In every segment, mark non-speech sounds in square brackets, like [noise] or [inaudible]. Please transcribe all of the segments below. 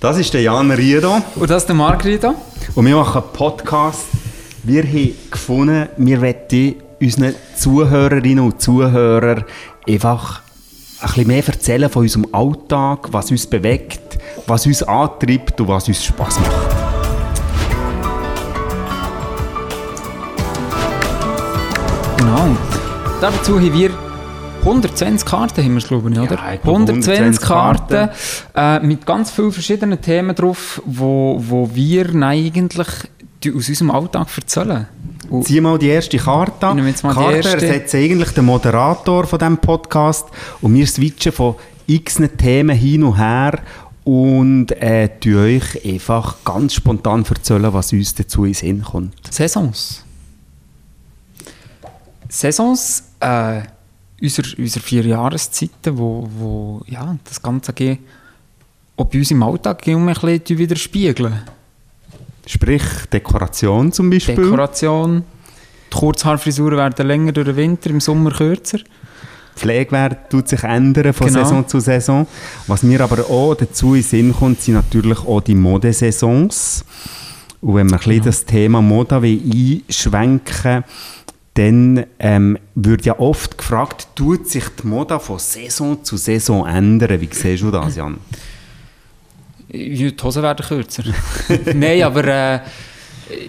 Das ist der Jan Riedo. Und das ist der Marc Riedo. Und wir machen einen Podcast. Wir haben gefunden, wir wollen unseren Zuhörerinnen und Zuhörern einfach ein bisschen mehr erzählen von unserem Alltag, was uns bewegt, was uns antreibt und was uns Spass macht. Genau. Dazu haben wir 120 Karten haben wir glaube ich, oder? Ja, ich 120, 120 Karten äh, mit ganz vielen verschiedenen Themen drauf, wo, wo wir eigentlich aus unserem Alltag erzählen. Und Zieh mal die erste Karte an. Karte ersetzt eigentlich den Moderator von diesem Podcast und wir switchen von x Themen hin und her und äh, euch einfach ganz spontan erzählen, was uns dazu in Sinn kommt. Saisons. Saisons, äh, unsere, unsere vier Jahreszeiten, wo, wo ja, das Ganze auch bei uns im Alltag ein bisschen widerspiegeln. Sprich Dekoration zum Beispiel. Dekoration. Die Kurzhaarfrisuren werden länger durch den Winter, im Sommer kürzer. Pflegewert tut sich ändern von genau. Saison zu Saison. Was mir aber auch dazu in Sinn kommt, sind natürlich auch die Modesaisons. Und wenn man genau. das Thema Mode einschwenken will, dann ähm, wird ja oft gefragt, tut sich die Mode von Saison zu Saison ändern? Wie siehst du das, Jan? Die Hosen werden kürzer. [laughs] Nein, aber äh,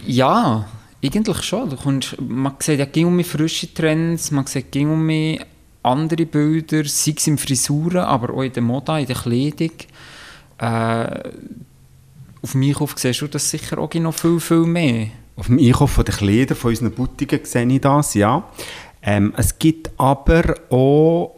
ja, eigentlich schon. Du kommst, man sieht ja ging um frische Trends, man sieht ging um andere Bilder, sei es in Frisuren, aber auch in der Mode, in der Kleidung. Äh, auf mich auf siehst du das sicher auch noch viel, viel mehr. Auf dem Einkauf der Kleider von unseren Boutiquen sehe ich das, ja. Ähm, es gibt aber auch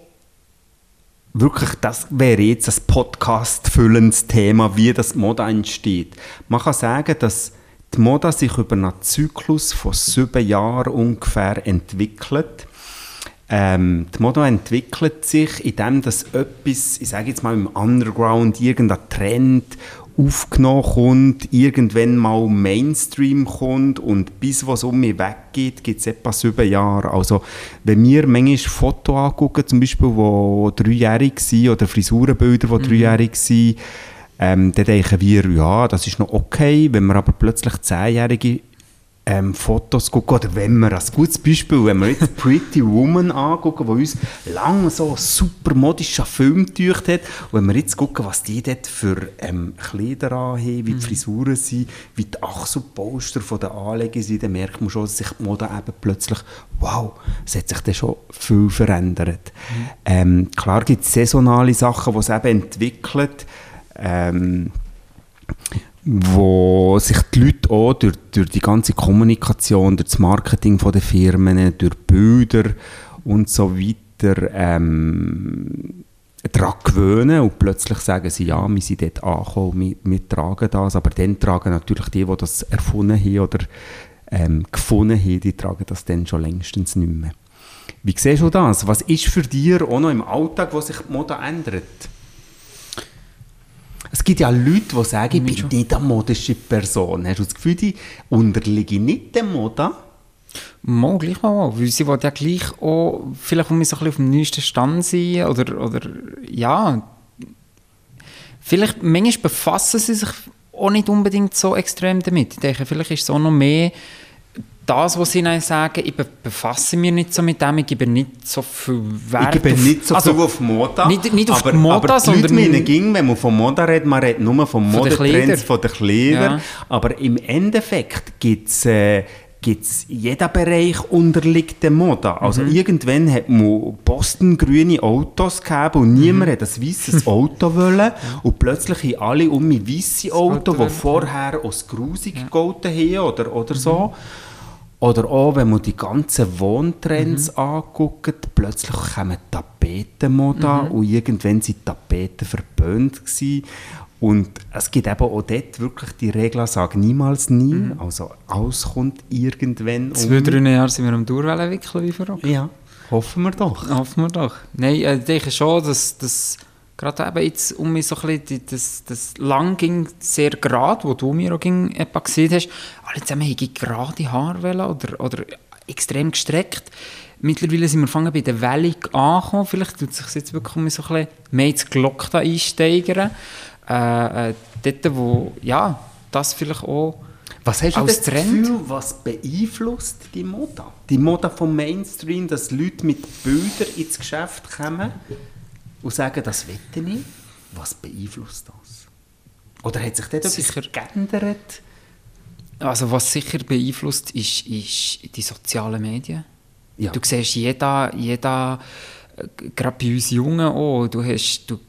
wirklich, das wäre jetzt ein Podcast-füllendes Thema, wie das Mode entsteht. Man kann sagen, dass die Mode sich über einen Zyklus von sieben Jahren ungefähr entwickelt. Ähm, die Mode entwickelt sich, indem das etwas, ich sage jetzt mal im Underground, irgendein Trend aufgenommen kommt, irgendwann mal Mainstream kommt und bis was um mich weggeht, gibt es etwa sieben Jahre. Also wenn wir manchmal Fotos angucken, zum Beispiel, die dreijährig sind, oder Frisurenbilder, die mhm. dreijährig sind, ähm, dann denken wir, ja, das ist noch okay. Wenn wir aber plötzlich zehnjährige ähm, Fotos gucken, oder wenn wir, als gutes Beispiel, wenn wir jetzt [laughs] Pretty Woman angucken, die uns lange so super modischer Film getaucht hat, und wenn wir jetzt gucken, was die dort für ähm, Kleider anhaben, wie die mhm. Frisuren sind, wie die Achselposter von den Anlegen sind, dann merkt man schon, dass sich die Mode eben plötzlich, wow, es hat sich dann schon viel verändert. Mhm. Ähm, klar gibt es saisonale Sachen, die es eben entwickelt, ähm, wo sich die Leute auch durch, durch die ganze Kommunikation, durch das Marketing der Firmen, durch Bilder und so weiter ähm, daran gewöhnen und plötzlich sagen sie, ja, wir sind dort angekommen, wir, wir tragen das, aber dann tragen natürlich die, die das erfunden haben oder ähm, gefunden haben, die tragen das dann schon längstens nicht mehr. Wie siehst du das? Was ist für dich auch noch im Alltag, wo sich die Mode ändert? Es gibt ja Leute, die sagen, ich bin nicht eine modische Person. Hast du das Gefühl, die unterliegen nicht der Mode? Mal gleich mal, weil sie wollen ja gleich auch vielleicht um so ein bisschen auf dem neuesten Stand sein oder, oder ja, vielleicht manchmal befassen sie sich auch nicht unbedingt so extrem damit. Ich denke, vielleicht ist es auch noch mehr das, was sie dann sagen, ich befasse mich nicht so mit dem, ich gebe nicht so viel Wert Ich gebe auf, nicht so also, viel auf Mode. Nicht, nicht auf aber, Mode, aber sondern... Leute ging, wenn man von Mode redet, man redet nur von Modetrends, von den Kleidern. Ja. Aber im Endeffekt gibt es... Äh, gibt's, jeder Bereich unterliegt der Mode. Also mhm. irgendwann hat man Boston grüne Autos gehabt und niemand mhm. hat ein weißes [laughs] Auto wollen. Und plötzlich haben alle um ein weiße Auto, die vorher aus grusig ja. gegolten haben oder, oder so. Oder auch, wenn man die ganzen Wohntrends mhm. anguckt, plötzlich kommen Tapetenmode mhm. und irgendwann sind Tapeten verböhnt gewesen. Und es gibt eben auch dort wirklich die Regel, sag niemals nie. Mhm. Also alles kommt irgendwann Zwei, um. drei Jahre sind wir am Durwellen wickeln wie verrückt. Ja, hoffen wir doch. Hoffen wir doch. Nein, äh, ich denke schon, dass... dass gerade eben jetzt um mich so ein bisschen, das, das lang ging sehr gerade, wo du mir auch ging, gesehen hast, alle zusammen haben gerade Haare oder, oder extrem gestreckt. Mittlerweile sind wir fangen bei der Wellung angekommen, vielleicht tut sich jetzt wirklich um so ein bisschen mehr ins Glock da einsteigern. äh, äh, dort, wo, ja, das vielleicht auch Was hast du das Trend? Gefühl, was beeinflusst die Moda? Die Moda vom Mainstream, dass Leute mit Bildern ins Geschäft kommen und sagen, das wette ich. Was beeinflusst das? Oder hat sich dort Sicher. etwas geändert? Also was sicher beeinflusst, ist, ist die sozialen Medien. Ja. Du siehst jeder, jeder äh, gerade bei uns Jungen auch, du hast, du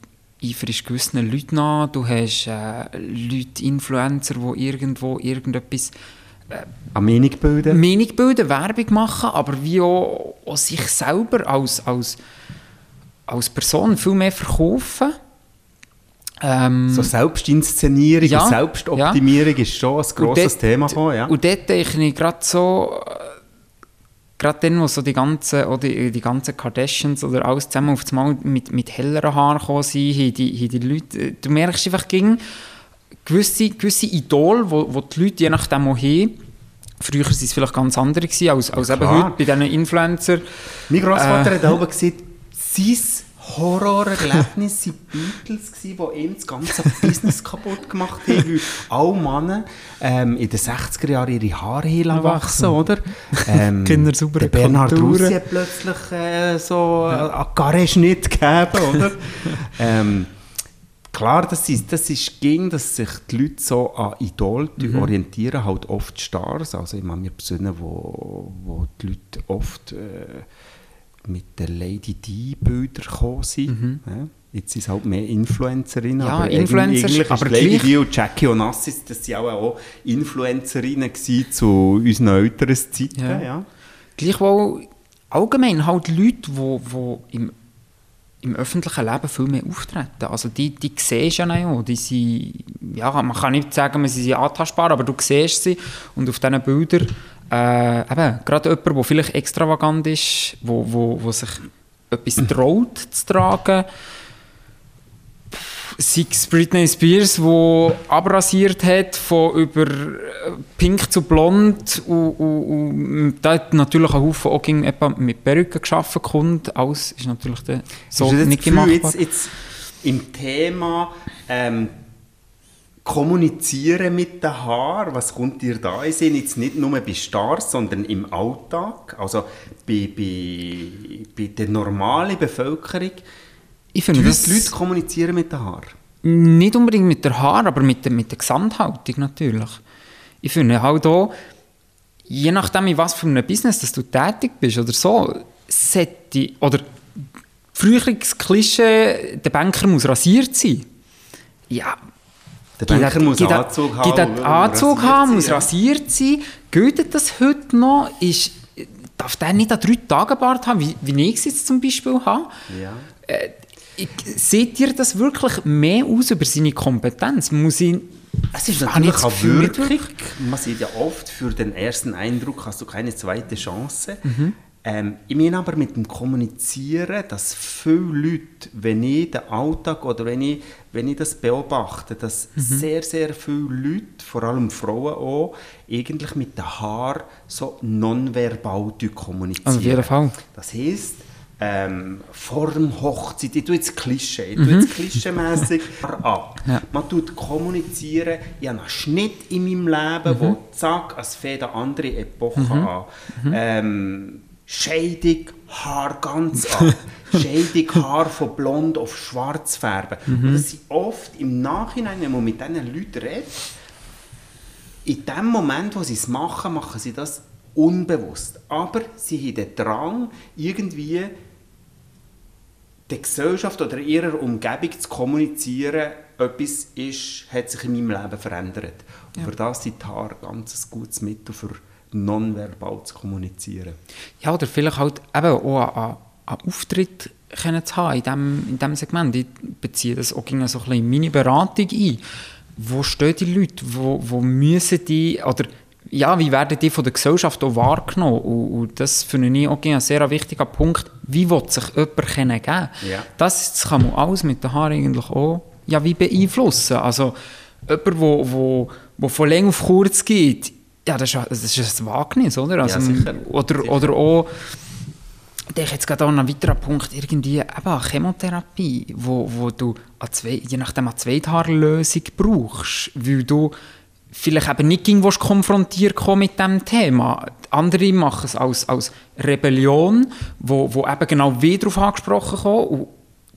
eiferst gewissen Leuten nach, du hast äh, Leute, Influencer, die irgendwo irgendetwas An Meinungbilder? Meinung bilden, Werbung machen, aber wie auch, auch sich selber als, als, als Person viel mehr verkaufen. Ähm, So Selbstinszenierung Ja, und Selbstoptimierung ist schon ein grosses dort- Thema. Gekommen, ja. Und dort denke ich gerade so, äh, gerade dann, wo so die ganzen, oder die, die ganzen Kardashians oder alles zusammen auf einmal mit, mit helleren Haaren gekommen sind, haben die, haben die Leute, äh, du merkst einfach gegen gewisse, gewisse Idole, wo, wo die Leute je nachdem auch haben, früher waren es vielleicht ganz andere gewesen, als, als eben heute bei diesen Influencer. Mein Großvater Äh. hat auch gesagt, sein Horrorerlebnis waren Beatles, die ihm das ganze Business kaputt gemacht haben, weil alle Männer ähm, in den 60er Jahren ihre Haare haben wachsen, oder? [laughs] Ähm, Kinder saubere der Bernhard. Russi hat plötzlich äh, so äh, einen Garage-Schnitt gegeben, oder? ähm, Klar, das ist, das ist ging, dass sich die Leute so an Idol orientieren, halt oft Stars. Also ich mir besinnen, wo, wo die Leute oft äh, mit der Lady D-Bildern gekommen sind. Ja? Jetzt sind es halt mehr Influencerinnen. Ja, aber Influencer, eigentlich ist aber Lady D und Jackie Onassis, das waren auch, auch Influencerinnen zu unseren älteren Zeiten. Ja. Ja. Gleichwohl allgemein halt Leute, die wo, wo im, im öffentlichen Leben viel mehr auftreten. Also die, die siehst du ja auch. Die sind, ja, man kann nicht sagen, sie sind antastbar, aber du siehst sie und auf diesen Bildern äh, eben, gerade jemand, der vielleicht extravagant ist, wo, wo, wo sich etwas traut zu tragen, sei es Britney Spears, die abrasiert hat, von über äh, pink zu blond und, und, und da hat natürlich ein Haufen auch etwa mit Perücken geschaffen kommt. Alles ist natürlich so das nicht Gefühl, gemacht. jetzt, jetzt im Thema ähm, Kommunizieren mit den Haaren, was kommt dir da in Sinn? Jetzt nicht nur bei Stars, sondern im Alltag, also bei, bei, bei der normalen Bevölkerung. Ich Die finde, Leute, das die Leute kommunizieren mit den Haaren. nicht unbedingt mit der Haar, aber mit der, mit der Gesamthaltung natürlich. Ich finde halt auch, je nachdem, in was für einem Business dass du tätig bist oder so, sollte, oder früher das Klischee, der Banker muss rasiert sein. Ja, Der Banker muss gibt Anzug haben. Und Anzug rasiert haben, muss rasiert sein. Gilt das heute noch? Ist, darf der nicht an drei Tagen Bart haben, wie, wie ich es jetzt zum Beispiel habe? Ja. Ich, seht ihr das wirklich mehr aus über seine Kompetenz? Muss ich, Es ist natürlich auch wirklich, man sieht ja oft, für den ersten Eindruck hast du keine zweite Chance. Ähm, ich meine aber mit dem Kommunizieren, dass viele Leute, wenn ich den Alltag oder wenn ich, wenn ich das beobachte, dass sehr, sehr viele Leute, vor allem Frauen auch, eigentlich mit den Haaren so nonverbal kommunizieren. Auf jeden Fall. Das heisst, ähm, vor dem Hochzeit, ich tue jetzt Klischee, ich tue jetzt klischeemässig [laughs] ab. Ja. Man tut kommunizieren, ich habe einen Schnitt in meinem Leben, wo zack, es fängt eine andere Epoche an. Ähm, Scheidung, Haar ganz ab. [laughs] Scheidung, Haar von blond auf schwarz färben. Und das sind oft im Nachhinein, wenn man mit diesen Leuten redet, in dem Moment, wo sie es machen, machen sie das unbewusst. Aber sie haben den Drang, irgendwie der Gesellschaft oder ihrer Umgebung zu kommunizieren, etwas ist, hat sich in meinem Leben verändert. Und für das sind die Haare ganz ein gutes Mittel, für nonverbal zu kommunizieren. ja, oder vielleicht halt eben auch einen, einen Auftritt können zu haben in diesem in dem Segment. Ich beziehe das auch so ein bisschen in meine Beratung ein. Wo stehen die Leute? Wo, wo müssen die, oder ja, wie werden die von der Gesellschaft auch wahrgenommen? Und, und das finde ich auch ein sehr wichtiger Punkt. Wie will sich jemand geben können? Ja. Das, das kann man alles mit den Haaren eigentlich auch ja, wie beeinflussen. Also jemand, der wo, wo, wo von lang auf kurz geht, ja, das ist, ein- das ist ein Wagnis, oder? Also, Ja, sicher. Oder, Sicher. oder auch ich denke jetzt gerade an einen weiteren Punkt, irgendwie eben Chemotherapie, wo, wo du zwei, je nachdem eine Zweithaarlösung brauchst, weil du vielleicht eben nicht ging, konfrontiert mit diesem Thema. Andere machen es als, als Rebellion, wo, wo eben genau wieder darauf angesprochen kommen.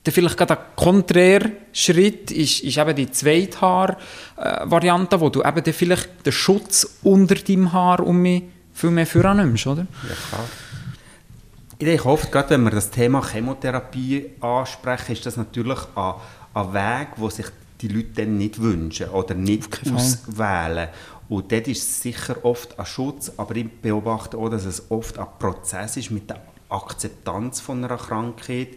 Dann vielleicht gerade ein konträrer Schritt ist, ist eben die Zweithaar-Variante, wo du eben dann vielleicht den Schutz unter deinem Haar um mich viel mehr vornimmst, oder? Ja, klar. Ich oft, gerade wenn wir das Thema Chemotherapie ansprechen, ist das natürlich ein, ein Weg, wo sich die Leute dann nicht wünschen oder nicht auswählen. Und dort ist es sicher oft ein Schutz, aber ich beobachte auch, dass es oft ein Prozess ist mit der Akzeptanz von einer Krankheit.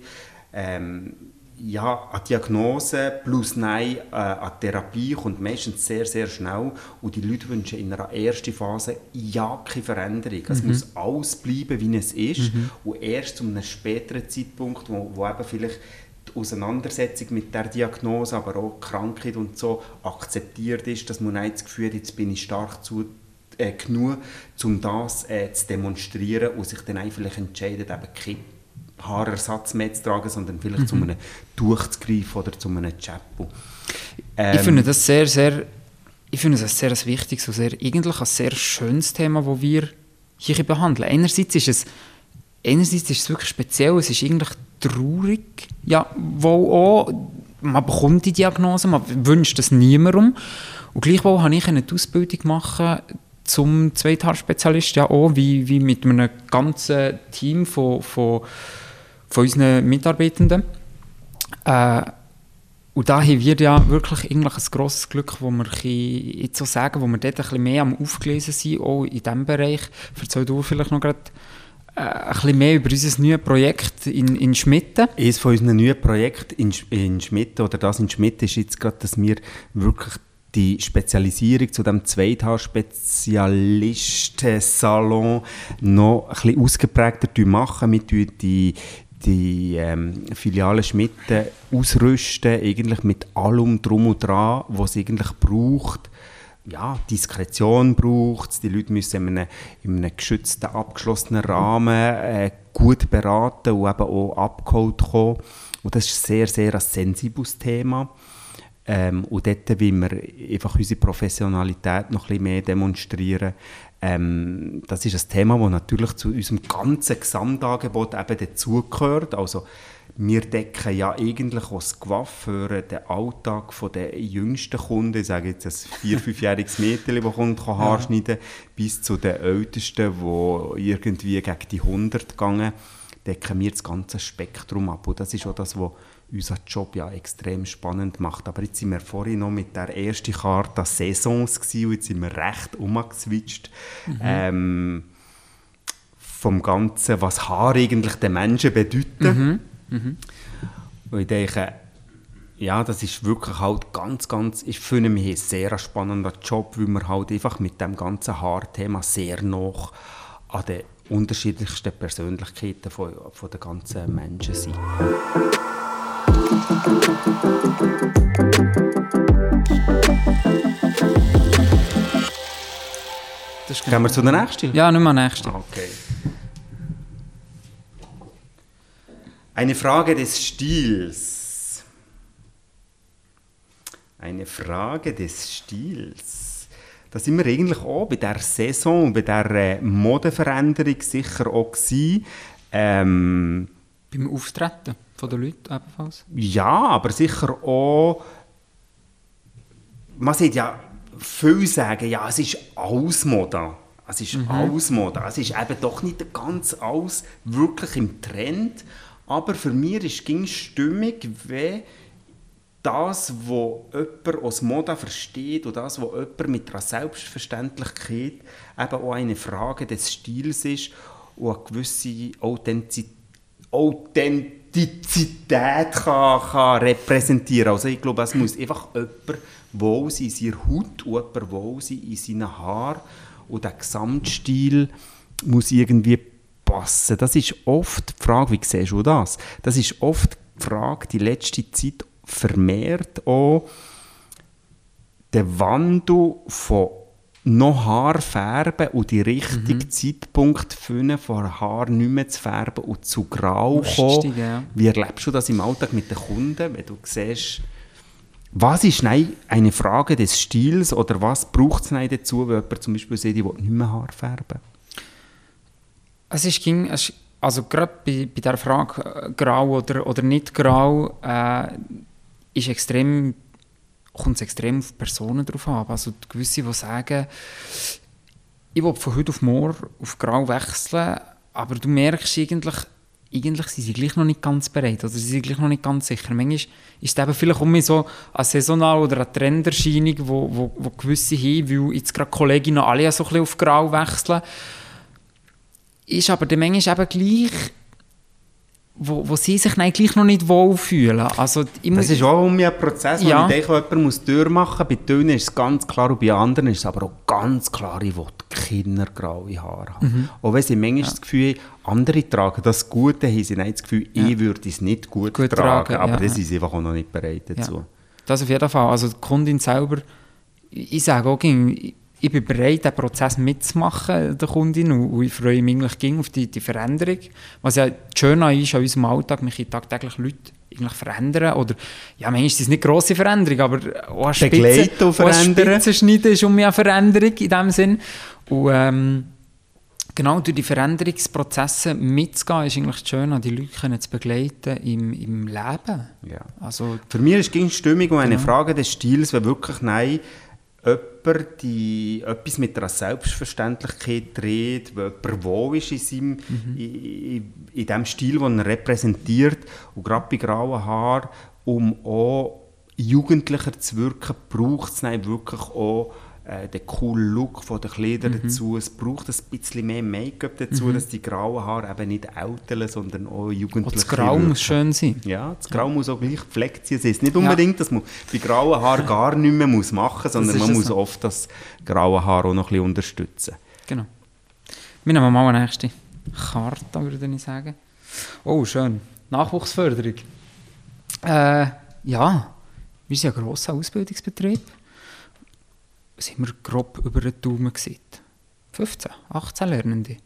Ähm, ja, eine Diagnose plus Nein, äh, eine Therapie kommt meistens sehr, sehr schnell und die Leute wünschen in einer ersten Phase ja keine Veränderung. Es mhm. muss alles bleiben, wie es ist mhm. und erst zu einem späteren Zeitpunkt, wo, wo eben vielleicht die Auseinandersetzung mit der Diagnose, aber auch die Krankheit und so akzeptiert ist, dass man nicht das Gefühl hat, jetzt bin ich stark zu, äh, genug, um das äh, zu demonstrieren und sich dann einfach entscheidet, eben keine Haarersatz mehr zu tragen, sondern vielleicht mhm. zu einem Tuch zu greifen oder zu einem Chapeau. Ähm, ich finde das sehr, sehr, ich finde das sehr wichtiges und sehr, eigentlich ein sehr schönes Thema, das wir hier behandeln. Einerseits ist es, einerseits ist es wirklich speziell, es ist eigentlich traurig, ja, wo auch, man bekommt die Diagnose, man wünscht es niemandem. Und gleichwohl habe ich eine Ausbildung machen zum Zweithaarspezialist, ja auch, wie, wie mit einem ganzen Team von, von, von unseren Mitarbeitenden. Äh, und da haben wir ja wirklich eigentlich ein grosses Glück, wo wir jetzt so sagen, wo wir dort ein bisschen mehr am Aufgelesen sind, auch in diesem Bereich. Erzähl du vielleicht noch gerade äh, ein bisschen mehr über unser neues Projekt in, in Schmitten. Eines von unseren neuen Projekten in, in Schmitten, oder das in Schmitten, ist jetzt gerade, dass wir wirklich die Spezialisierung zu dem Zweithaar-Spezialisten-Salon noch ein bisschen ausgeprägter machen. Wir die die ähm, Filiale Schmitten ausrüsten, eigentlich mit allem drum und dran, was es eigentlich braucht. Ja, Diskretion braucht es, die Leute müssen in einem, in einem geschützten, abgeschlossenen Rahmen äh, gut beraten und eben auch abgeholt kommen. Und das ist sehr, sehr ein sensibles Thema. Ähm, und dort wollen wir einfach unsere Professionalität noch ein bisschen mehr demonstrieren. Ähm, das ist ein Thema, das natürlich zu unserem ganzen Gesamtangebot eben dazugehört. Also wir decken ja eigentlich GWAF für den Alltag der jüngsten Kunden, ich sage jetzt ein vier-, [laughs] fünfjähriges Mädchen, das kommt, kann Haar schneiden, bis zu den Ältesten, die irgendwie gegen die 100 gehen, decken wir das ganze Spektrum ab. Und das ist auch das, was unseren Job ja extrem spannend macht. Aber jetzt sind wir vorhin noch mit der ersten Karte Saisons gewesen, und jetzt sind wir recht umgeswitcht. Mhm. Ähm, vom Ganzen, was Haar eigentlich den Menschen bedeuten. Mhm. Mhm. Und ich denke, ja, das ist wirklich halt ganz, ganz, ich finde mich ein sehr spannender Job, weil wir halt einfach mit dem ganzen Haarthema sehr noch an den unterschiedlichsten Persönlichkeiten von, von den ganzen Menschen sind. Gehen wir zu der nächsten? Ja, nicht mehr nächste. Okay. Eine Frage des Stils. Eine Frage des Stils. Da sind wir eigentlich auch bei der Saison, bei der äh, Modeveränderung sicher auch gewesen. Ähm, Beim Auftreten von den Leuten ebenfalls? Ja, aber sicher auch, man sieht ja, viele sagen, ja, es ist alles Mode. Es ist mhm. alles Mode. Es ist eben doch nicht ganz alles wirklich im Trend. Aber für mich ist es stimmig, wenn das, was jemand aus Mode versteht und das, was jemand mit einer Selbstverständlichkeit eben auch eine Frage des Stils ist und eine gewisse Authentizität Authentizität kann, kann repräsentieren Also ich glaube, es muss einfach jemand wohl sein in seiner Haut und jemand wohl sein in seinen Haaren. Und der Gesamtstil muss irgendwie passen. Das ist oft die Frage, wie siehst du das? Das ist oft die Frage, die letzte Zeit vermehrt auch, der Wandel von noch Haar färben und die richtigen Zeitpunkt finden, vor Haar nicht mehr zu färben und zu grau kommen. ja. Wie erlebst du das im Alltag mit den Kunden, wenn du siehst, was ist nein, eine Frage des Stils oder was braucht es dazu, wenn jemand zum Beispiel sieht, will nicht mehr Haar färben? Es ist, ging, also gerade bei, bei der Frage äh, grau oder, oder nicht grau, äh, ist extrem, kommt es extrem auf Personen drauf an. Also die gewisse, die sagen, ich will von heute auf morgen auf grau wechseln, aber du merkst eigentlich, eigentlich sind sie gleich noch nicht ganz bereit oder sie sind gleich noch nicht ganz sicher. Manchmal ist es eben vielleicht um so eine saisonal oder eine Trenderscheinung, wo, wo, wo gewisse haben, weil jetzt gerade Kolleginnen alle so ein bisschen auf grau wechseln ist aber dann manchmal eben gleich, wo, wo sie sich dann gleich noch nicht wohlfühlen. Also, Das muss- ist auch um ein Prozess, Ja. ich denke, jemand muss durchmachen. Bei Tönen ist es ganz klar und bei anderen ist es aber auch ganz klar, ich will kindergraue Haare haben. Mhm. Auch wenn sie manchmal das Gefühl andere tragen das gut, dann haben sie nicht das Gefühl, ich würde es nicht gut, Gut tragen. tragen, aber ja, ja. sind sie einfach auch noch nicht bereit dazu. Ja, das auf jeden Fall. Also die Kundin selber, ich sage auch, ging, ich bin bereit, den Prozess mitzumachen, der Kundin, und, ich freue mich eigentlich ging auf die, die Veränderung. Was ja schön ist an unserem Alltag, mich tagtäglich Leute eigentlich verändern. Oder, ja, manchmal ist es nicht grosse Veränderung, aber auch eine Spitze. Spitzenschneiden ist um eine Veränderung in dem Sinn. Und ähm, genau durch die Veränderungsprozesse mitzugehen, ist eigentlich das Schöne, die Leute können zu begleiten im, im Leben. Ja. Also, Für mich ist es Stimmung und eine Genau. Frage des Stils, wenn wirklich nein, jemand die etwas mit einer Selbstverständlichkeit dreht, wo jemand wohl ist in, seinem, Mhm. in, in, dem Stil, den er repräsentiert. Und gerade bei grauen Haaren, um auch jugendlicher zu wirken, braucht es wirklich auch äh, den coolen Look von den Kleidern Mhm. dazu. Es braucht ein bisschen mehr Make-up dazu, dass die grauen Haare eben nicht ältern, sondern auch und jugendlich das Grau wirken. muss schön sein. Ja, das Grau muss auch gleich gepflegt sein. Es ist nicht unbedingt, dass man bei grauen Haaren gar nichts mehr muss machen muss, sondern man muss so. oft das graue Haar auch noch ein bisschen unterstützen. Genau. Wir nehmen mal eine nächste Karte, würde ich sagen. Oh, schön. Nachwuchsförderung. Äh, ja, wir sind ein grosser Ausbildungsbetrieb. Sind wir grob über den Daumen gesehen. 15, 18 Lernende.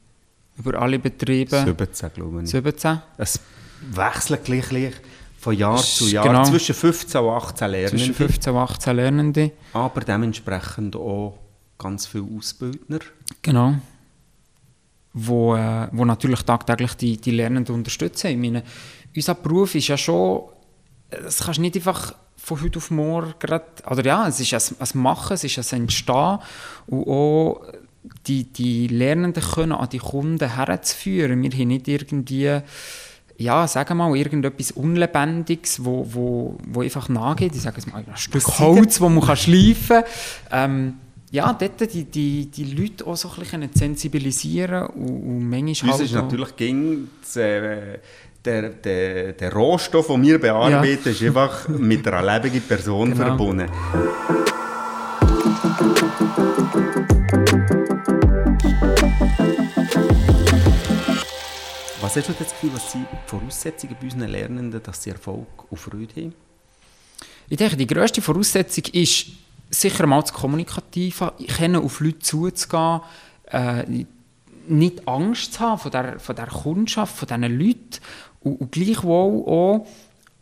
Über alle Betriebe. 17, glaube ich. 17. Es wechselt gleich, gleich von Jahr zu Jahr genau. zwischen 15 und 18 Lernende, Zwischen 15 und 18 Lernende. aber dementsprechend auch ganz viele Ausbildner. Genau. Wo, äh, wo natürlich tagtäglich die, die Lernenden unterstützen. Ich meine, unser Beruf ist ja schon, das kannst du nicht einfach von heute auf morgen gerade, oder ja, es ist ein, ein Machen, es ist ein Entstehen und auch die, die Lernenden können an die Kunden herzuführen. Wir haben nicht irgendwie, ja, sagen wir mal, irgendetwas Unlebendiges, wo, wo, wo einfach nachgeht. Ich sage es mal, ein Stück Holz, das man kann schleifen kann. Ähm, ja, dort die, die, die Leute auch so ein bisschen sensibilisieren und, und manchmal Uns halt ist natürlich ging das, äh, der, der, der Rohstoff, den wir bearbeiten, ist einfach mit einer lebenden Person Genau. verbunden. Was hast du das Gefühl, was sind die Voraussetzungen bei unseren Lernenden, dass sie Erfolg und Freude haben? Ich denke, die grösste Voraussetzung ist, sicher mal das Kommunikative, können auf Leute zuzugehen, äh, nicht Angst zu haben von der, von der Kundschaft, von diesen Leuten und, und gleichwohl auch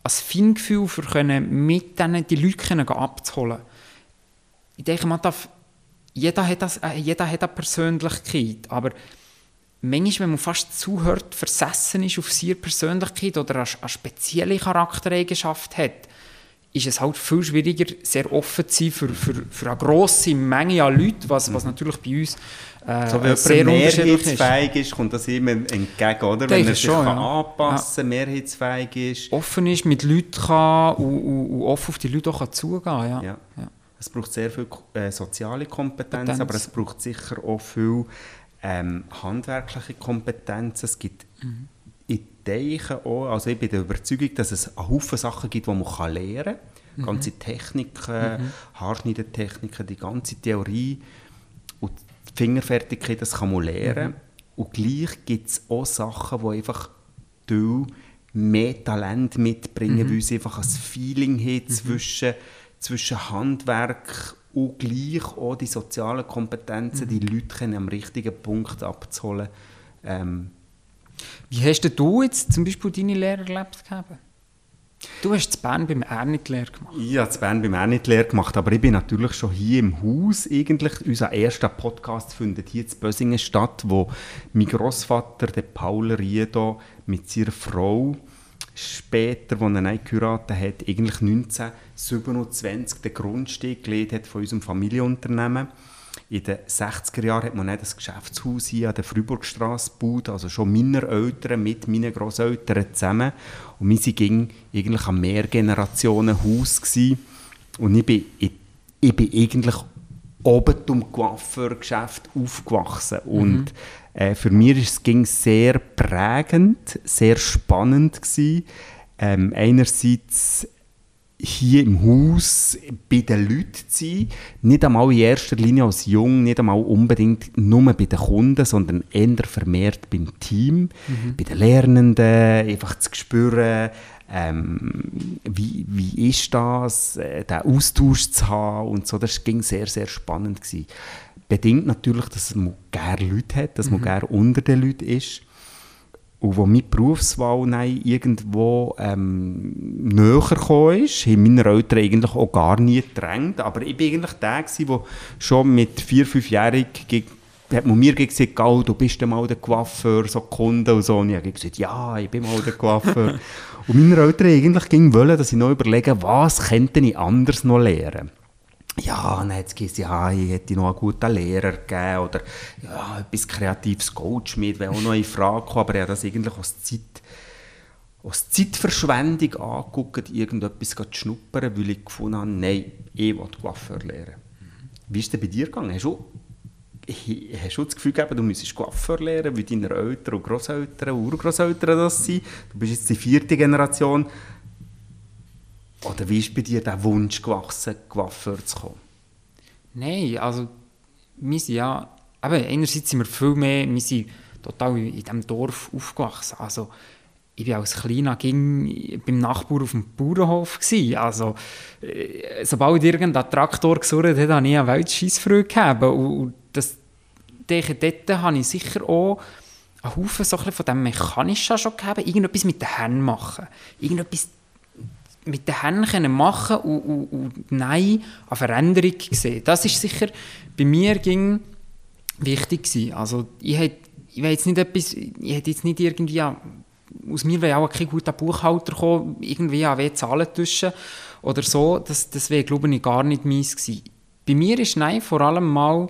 ein Feingefühl für können, mit denen die Leute abzuholen. Ich denke, man darf, jeder, hat das, äh, jeder hat eine Persönlichkeit, aber manchmal, wenn man fast zuhört, versessen ist auf seine Persönlichkeit oder eine, eine spezielle Charaktereigenschaft hat, ist es halt viel schwieriger, sehr offen zu sein für, für, für eine grosse Menge an Leuten, was, was natürlich bei uns äh, So, wenn sehr mehrheitsfähig ist, kommt das immer entgegen, oder? Wenn er ich sich schon, kann ja. anpassen mehrheitsfähig ist. Offen ist, mit Leuten kann und, und, und offen auf die Leute auch kann zugehen kann. Ja. Ja. Ja. Es braucht sehr viel äh, soziale Kompetenz, Kompetenz. aber es braucht sicher auch viel ähm, handwerkliche Kompetenz. Es gibt, ich denke auch, also ich bin der Überzeugung, dass es einen Haufen Sachen gibt, die man lernen kann. Ganze Techniken, Haarschneidetechniken, die ganze Theorie und die Fingerfertigkeit, das kann man lernen. Und gleich gibt es auch Sachen, die einfach du mehr Talent mitbringen, weil sie einfach ein Feeling haben zwischen, zwischen Handwerk und gleich auch die sozialen Kompetenzen, die Leute am richtigen Punkt abzuholen. Ähm, Wie hast du jetzt zum Beispiel deine Lehre erlebt? Du hast in Bern beim Ernit Lehre gemacht. Ich habe in Bern beim Ernit Lehre gemacht, aber ich bin natürlich schon hier im Haus eigentlich. Unser erster Podcast findet hier in Bösingen statt, wo mein Großvater, der Paul Riedo, mit seiner Frau später, als er geheiratet hat, eigentlich 1927 den Grundstück gelegt hat von unserem Familienunternehmen. In den 60er Jahren hat man dann das Geschäftshaus hier an der Freiburgstrasse gebaut, also schon meine Eltern mit meinen Großeltern zusammen. Und wir waren eigentlich ein Mehrgenerationenhaus. Gewesen. Und ich bin, ich, ich bin eigentlich oben zum Coiffeurgeschäft aufgewachsen. Und äh, für mich war es ging sehr prägend, sehr spannend. Gewesen. Ähm, einerseits hier im Haus bei den Leuten zu sein, nicht einmal in erster Linie als Jung, nicht einmal unbedingt nur bei den Kunden, sondern eher vermehrt beim Team, mhm. bei den Lernenden, einfach zu spüren, ähm, wie, wie ist das, äh, den Austausch zu haben und so, das ging sehr, sehr spannend gewesen. Bedingt natürlich, dass man gerne Leute hat, dass man mhm. gerne unter den Leuten ist. Und als meine Berufswahl nein, irgendwo ähm, näher gekommen ist, haben meine Eltern eigentlich auch gar nie gedrängt. Aber ich war eigentlich der, der schon mit vier, fünfjährig hat man mir gesagt, Gal, du bist mal der Coiffeur, so Kunde und so. Und ich habe gesagt, ja, ich bin mal der Coiffeur. [laughs] und meine Eltern eigentlich wollen, dass ich noch überlege, was könnte ich anders noch lernen ja, dann hat es gesagt, ja, ich hätte noch einen guten Lehrer gegeben oder ja, etwas kreatives Coach mit, wäre auch noch in Frage gekommen, aber ich habe das eigentlich als Zeit als Zeitverschwendung angeguckt, irgendetwas zu schnuppern, weil ich gefunden habe, nein, ich will Coiffeur lernen. Wie ist es bei dir gegangen? Hast du, hast du das Gefühl gehabt, du müsstest Coiffeur lernen, wie deine Eltern und Großeltern und Urgroßeltern das sind? Du bist jetzt die vierte Generation. Oder wie ist bei dir der Wunsch gewachsen, Coiffeur zu kommen? Nein, also wir sind ja, eben, einerseits sind wir viel mehr, wir sind total in diesem Dorf aufgewachsen. Also ich war als Kleiner ging beim Nachbar auf dem Bauernhof. Gewesen. Also, äh, sobald irgendein Traktor gesurrt hat, habe ich eine Weltscheissfreude gegeben. Und das, dort habe ich sicher auch einen Haufen so von dem Mechanischen schon gegeben. Irgendetwas mit den Händen machen. Irgendetwas mit den Händen machen und, und, und Nein an Veränderung sehen. Das ist sicher bei mir ging wichtig gewesen. Also ich hätte ich jetzt nicht etwas, ich hätte jetzt nicht irgendwie, aus mir wäre auch kein guter Buchhalter kommen, irgendwie an Zahlen tuschen oder so, das, das wäre, glaube ich, gar nicht meins gewesen. Bei mir ist Nein vor allem mal,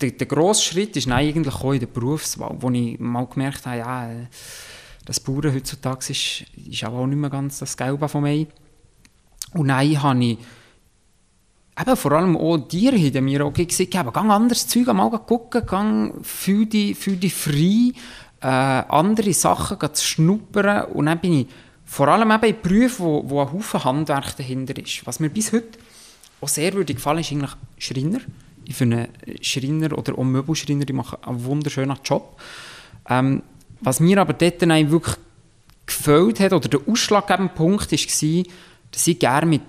der, der grosse Schritt ist Nein eigentlich auch in der Berufswahl, wo ich mal gemerkt habe, ja, das Bauern heutzutage ist, ist auch nicht mehr ganz das Gelbe von mir. Und nein, habe ich eben vor allem auch dir haben mir auch gesagt, geh anderes Zeug mal gucken, geh, fühl dich, fühl dich frei, äh, andere Sachen zu schnuppern und dann bin ich vor allem eben in Berufen, wo, wo ein Haufen Handwerk dahinter ist. Was mir bis heute auch sehr würde gefallen ist eigentlich Schreiner. Ich finde Schreiner oder auch Möbelschreiner, die machen einen wunderschönen Job. Ähm, was mir aber dort dann wirklich gefällt hat, oder der ausschlaggebende Punkt war, dass ich gerne mit,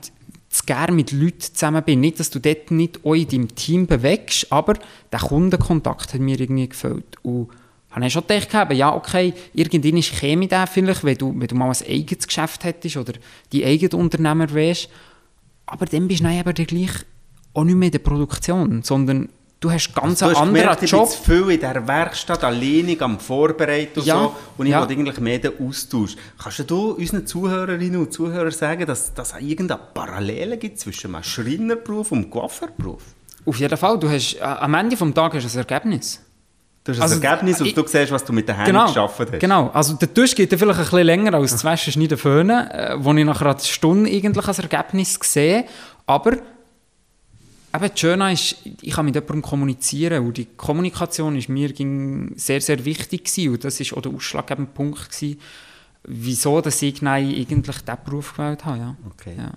gerne mit Leuten zusammen bin. Nicht, dass du dort nicht auch in deinem Team bewegst, aber der Kundenkontakt hat mir irgendwie gefällt. Und habe ich schon gedacht, ja, okay, irgendwann Chemie da vielleicht, wenn du, wenn du mal ein eigenes Geschäft hättest oder die eigene Unternehmer wärst. Aber dann bist du dann eben gleich auch nicht mehr in der Produktion, sondern du hast ganz also, einen anderen Job. Ich bin viel in der Werkstatt, alleine am Vorbereiten und ja, so. Und ich ja. will eigentlich mehr den Austausch. Kannst du unseren Zuhörerinnen und Zuhörern sagen, dass es irgendeine Parallele gibt zwischen einem Schreinerberuf und einem Coiffeurberuf? Auf jeden Fall. Du hast, äh, am Ende des Tages hast du ein Ergebnis. Du hast also, ein Ergebnis und ich, du siehst, was du mit den Händen genau, geschafft hast. Genau, also der Tisch geht vielleicht ein bisschen länger als das Waschen, Schneiden, Föhnen, äh, wo ich nach einer Stunde eigentlich ein Ergebnis sehe. Aber Eben, das Schöne ist, ich kann mit jemandem kommunizieren und die Kommunikation ist mir sehr, sehr wichtig gewesen. und das war auch der ausschlaggebende Punkt gewesen, wieso dass ich eigentlich diesen Beruf gewählt habe. Ja. Okay. Ja.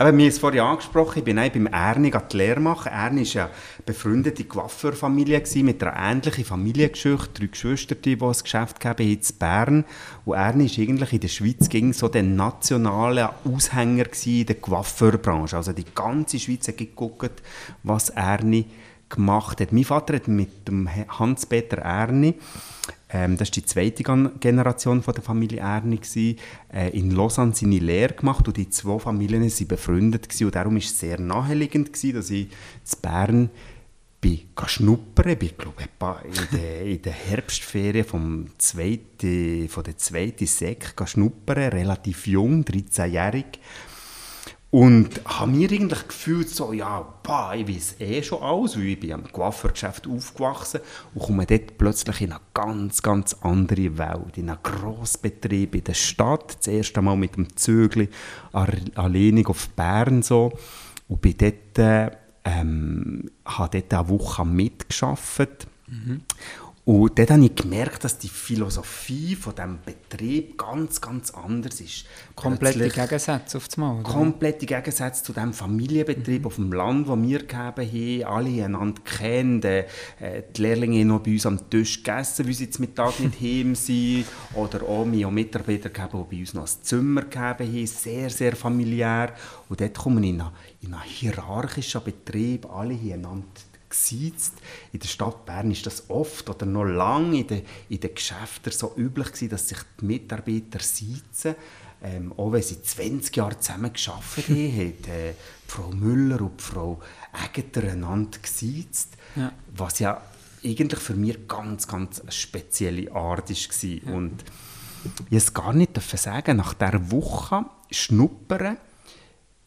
Wir haben es vorhin angesprochen, ich bin auch beim Ernie die Lehre machen. Ernie war eine befreundete Coiffeurfamilie mit einer ähnlichen Familiengeschichte, drei Geschwister, die ein Geschäft haben in Bern. Und Ernie war eigentlich in der Schweiz gegen so der nationale Aushänger in der Coiffeurbranche. Also die ganze Schweiz hat geguckt, was Ernie gemacht hat. Mein Vater hat mit dem Hans-Peter Erni, ähm, das war die zweite Generation von der Familie Erni, gewesen, äh, in Lausanne seine Lehre gemacht und die zwei Familien waren befreundet gewesen, und darum war es sehr naheliegend, gewesen, dass ich in Bern bin schnuppern, bin, glaube in der, in der Herbstferien vom zweiten, von der zweiten Sek schnuppern, relativ jung, 13-jährig und habe mir eigentlich gefühlt, so, ja, bah, ich weiß eh schon alles, weil ich bin am Coiffeurgeschäft aufgewachsen und komme dort plötzlich in eine ganz, ganz andere Welt, in einen Grossbetrieb in der Stadt, das erste Mal mit dem Zügel alleine auf Bern so. Und bin dort, ähm, habe dort eine Woche mitgearbeitet mhm. Und dann habe ich gemerkt, dass die Philosophie von diesem Betrieb ganz, ganz anders ist. Komplette Gegensätze auf das Mal, oder? Komplette Gegensätze zu dem Familienbetrieb mhm. auf dem Land, wo wir gegeben haben. Alle einander kennen. Äh, die Lehrlinge haben noch bei uns am Tisch gegessen, weil sie jetzt Mittag nicht [laughs] heim sind. Oder auch wir haben Mitarbeiter gegeben, die bei uns noch ein Zimmer gegeben haben. Sehr, sehr familiär. Und dort kommen wir in einen, in einen hierarchischen Betrieb. Alle haben einander gesiezt. In der Stadt Bern ist das oft oder noch lange in den, in den Geschäften so üblich gewesen, dass sich die Mitarbeiter siezen. Ähm, auch wenn sie 20 Jahre zusammen gearbeitet haben, [laughs] äh, Frau Müller und Frau Egger einander gesiezt. Ja. Was ja eigentlich für mich ganz, ganz spezielle Art war. Ja. Und ich es gar nicht sagen, nach dieser Woche Schnuppern,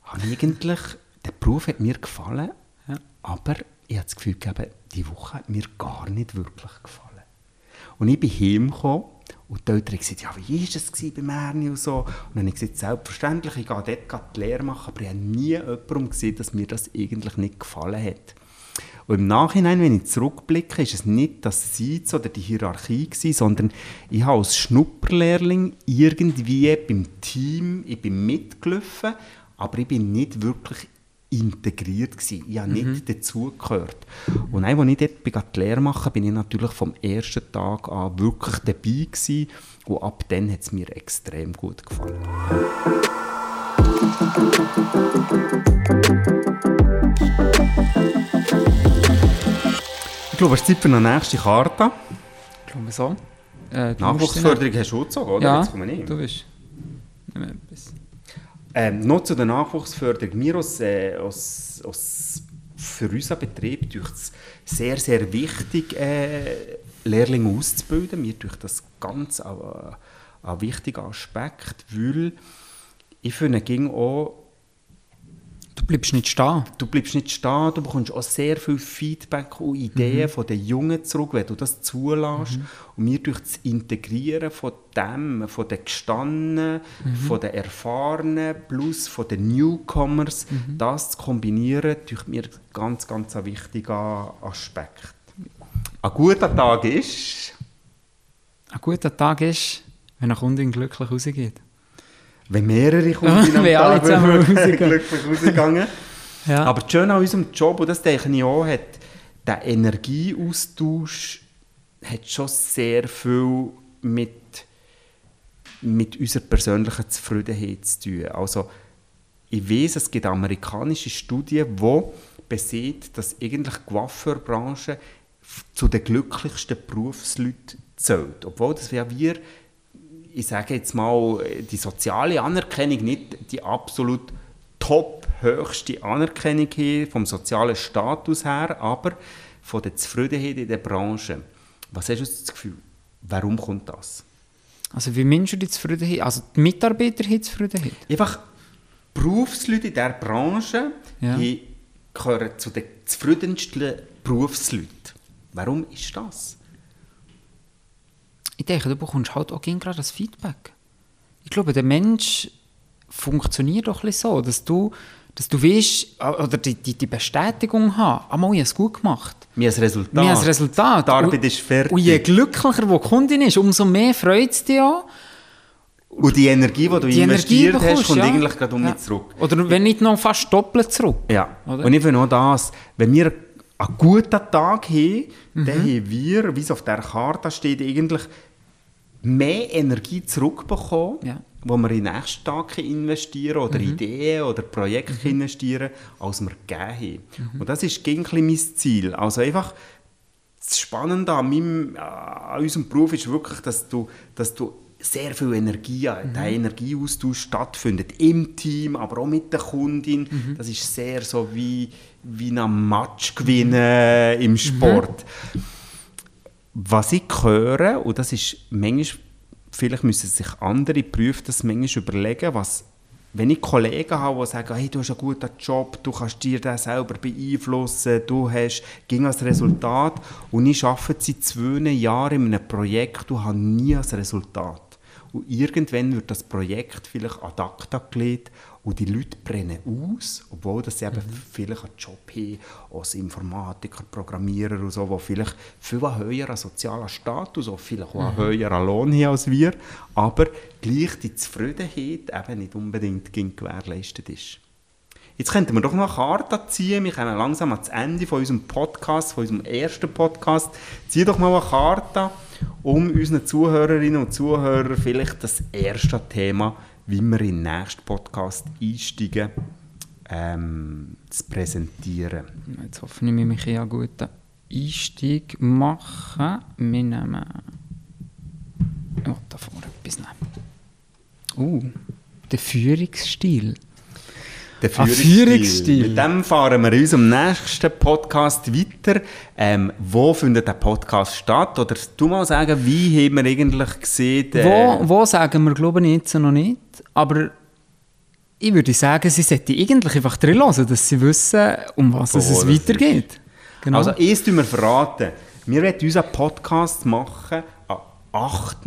habe ich eigentlich, der Beruf hat mir gefallen, ja. aber ich habe das Gefühl gehabt, die Woche hat mir gar nicht wirklich gefallen. Und ich bin heimgekommen und die Eltern haben gesagt, ja, wie war es bei Ernie und so. Und dann habe ich gesagt, selbstverständlich, ich gehe dort die Lehre machen, aber ich habe nie jemandem gesehen, dass mir das eigentlich nicht gefallen hat. Und im Nachhinein, wenn ich zurückblicke, ist es nicht das Sitz oder die Hierarchie gewesen, sondern ich habe als Schnupperlehrling irgendwie beim Team, ich bin mitgelaufen, aber ich bin nicht wirklich integriert gewesen. Ich habe mhm. nicht dazugehört. Und als ich dort bin, die Lehre machen bin ich natürlich vom ersten Tag an wirklich dabei gewesen. Und ab dann hat es mir extrem gut gefallen. Ich glaube, es ist Zeit für eine nächste Karte. Ich glaube so. Äh, Nachwuchsförderung hast du auch, oder? Ja, Jetzt kommen wir du bist. Ähm, noch zu der Nachwuchsförderung. Wir als, äh, als, als für unseren Betrieb durch es sehr, sehr wichtig, äh, Lehrlinge auszubilden. Wir durch das ganz ein, ein wichtiger Aspekt, weil ich finde, ging auch Du bleibst nicht stehen. Du bleibst nicht stehen, du bekommst auch sehr viel Feedback und Ideen mhm. von den Jungen zurück, wenn du das zulässt. Mhm. Und wir durch das Integrieren von dem, von den Gestandenen, mhm. von den Erfahrenen, plus von den Newcomers, mhm. das zu kombinieren, durch mir ganz, ganz ein wichtiger Aspekt. Ein guter Tag ist... Ein guter Tag ist, wenn eine Kundin glücklich rausgeht. Wenn mehrere [laughs] Kunden am Tag glücklich rausgegangen. [laughs] ja. Aber das Schöne an unserem Job, und das denke ich auch, hat der Energieaustausch hat schon sehr viel mit, mit unserer persönlichen Zufriedenheit zu tun. Also, ich weiß, es gibt amerikanische Studien, die besieht, dass eigentlich die Coiffeurbranche zu den glücklichsten Berufsleuten zählt. Obwohl das ja wir ich sage jetzt mal, die soziale Anerkennung nicht die absolut top höchste Anerkennung hier vom sozialen Status her, aber von der Zufriedenheit in der Branche. Was hast du das Gefühl? Warum kommt das? Also wie Menschen die Zufriedenheit? Also die Mitarbeiter haben Zufriedenheit? Einfach Berufsleute in dieser Branche ja. gehören zu den zufriedensten Berufsleuten. Warum ist das? Ich denke, du bekommst halt auch gerade das Feedback. Ich glaube, der Mensch funktioniert doch so, dass du, dass du weißt, oder die, die, die Bestätigung hast, ah, ich habe es gut gemacht. Mir ein Resultat. Mir ein Resultat. Die Arbeit ist fertig. Und je glücklicher die Kundin ist, umso mehr freut es dich an. Und die Energie, die du Die investiert Energie hast, bekommst, kommt ja. eigentlich gerade um Ja. zurück. Oder wenn nicht noch fast doppelt zurück. Ja, Oder? und ich finde auch das, wenn wir einen guten Tag haben, Mhm. dann haben wir, wie es auf der Karte steht, eigentlich mehr Energie zurückbekommen, Ja. wo wir in den nächsten Tag investieren oder Ideen oder Projekte investieren, als wir gegeben haben. Und das ist ein mein Ziel. Also einfach, das Spannende an, meinem, an unserem Beruf ist wirklich, dass du, dass du sehr viel Energie, mhm. der Energieaustausch stattfindet im Team, aber auch mit der Kundin. Das ist sehr so wie, wie ein Match gewinnen im Sport. Was ich höre, und das ist manchmal, vielleicht müssen sich andere Berufe das manchmal überlegen, was, wenn ich Kollegen habe, die sagen, hey, du hast einen guten Job, du kannst dir das selber beeinflussen, du hast ging als Resultat und ich arbeite seit zwei Jahren in einem Projekt und habe nie ein Resultat. Und irgendwann wird das Projekt vielleicht ad acta gelegt und die Leute brennen aus, obwohl das sie eben vielleicht einen Job haben, als Informatiker, Programmierer und so, die vielleicht viel höheren sozialen Status oder vielleicht auch einen höheren Lohn haben als wir, aber gleich die Zufriedenheit eben nicht unbedingt gewährleistet ist. Jetzt könnten wir doch noch eine Karte ziehen. Wir kommen langsam ans Ende von unserem Podcast, von unserem ersten Podcast. Zieh doch mal eine Karte, um unseren Zuhörerinnen und Zuhörern vielleicht das erste Thema, wie wir in den nächsten Podcast einsteigen, ähm, zu präsentieren. Jetzt hoffe ich, wir mich einen guten Einstieg machen. Wir nehmen. Oh, da vorne etwas nehmen. Uh, der Führungsstil. Der Ah, Führungsstil. Mit dem fahren wir in unserem nächsten Podcast weiter. Ähm, wo findet der Podcast statt? Oder du mal sagen, wie haben wir eigentlich gesehen? äh, Wo, wo sagen wir, glaube ich, jetzt noch nicht. Aber ich würde sagen, sie sollten eigentlich einfach drin hören, dass sie wissen, um was es Wo das weitergeht. Genau. Also, erst wir verraten, wir werden unseren Podcast machen an acht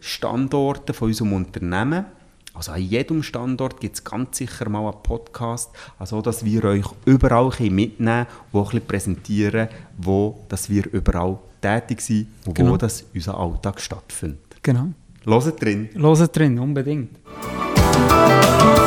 Standorten von unserem Unternehmen. Also an jedem Standort gibt es ganz sicher mal einen Podcast, also dass wir euch überall mitnehmen und auch ein bisschen präsentieren, wo dass wir überall tätig sind und wo Genau. das unser Alltag stattfindet. genau. Hört drin. Hören drin, unbedingt. Thank you.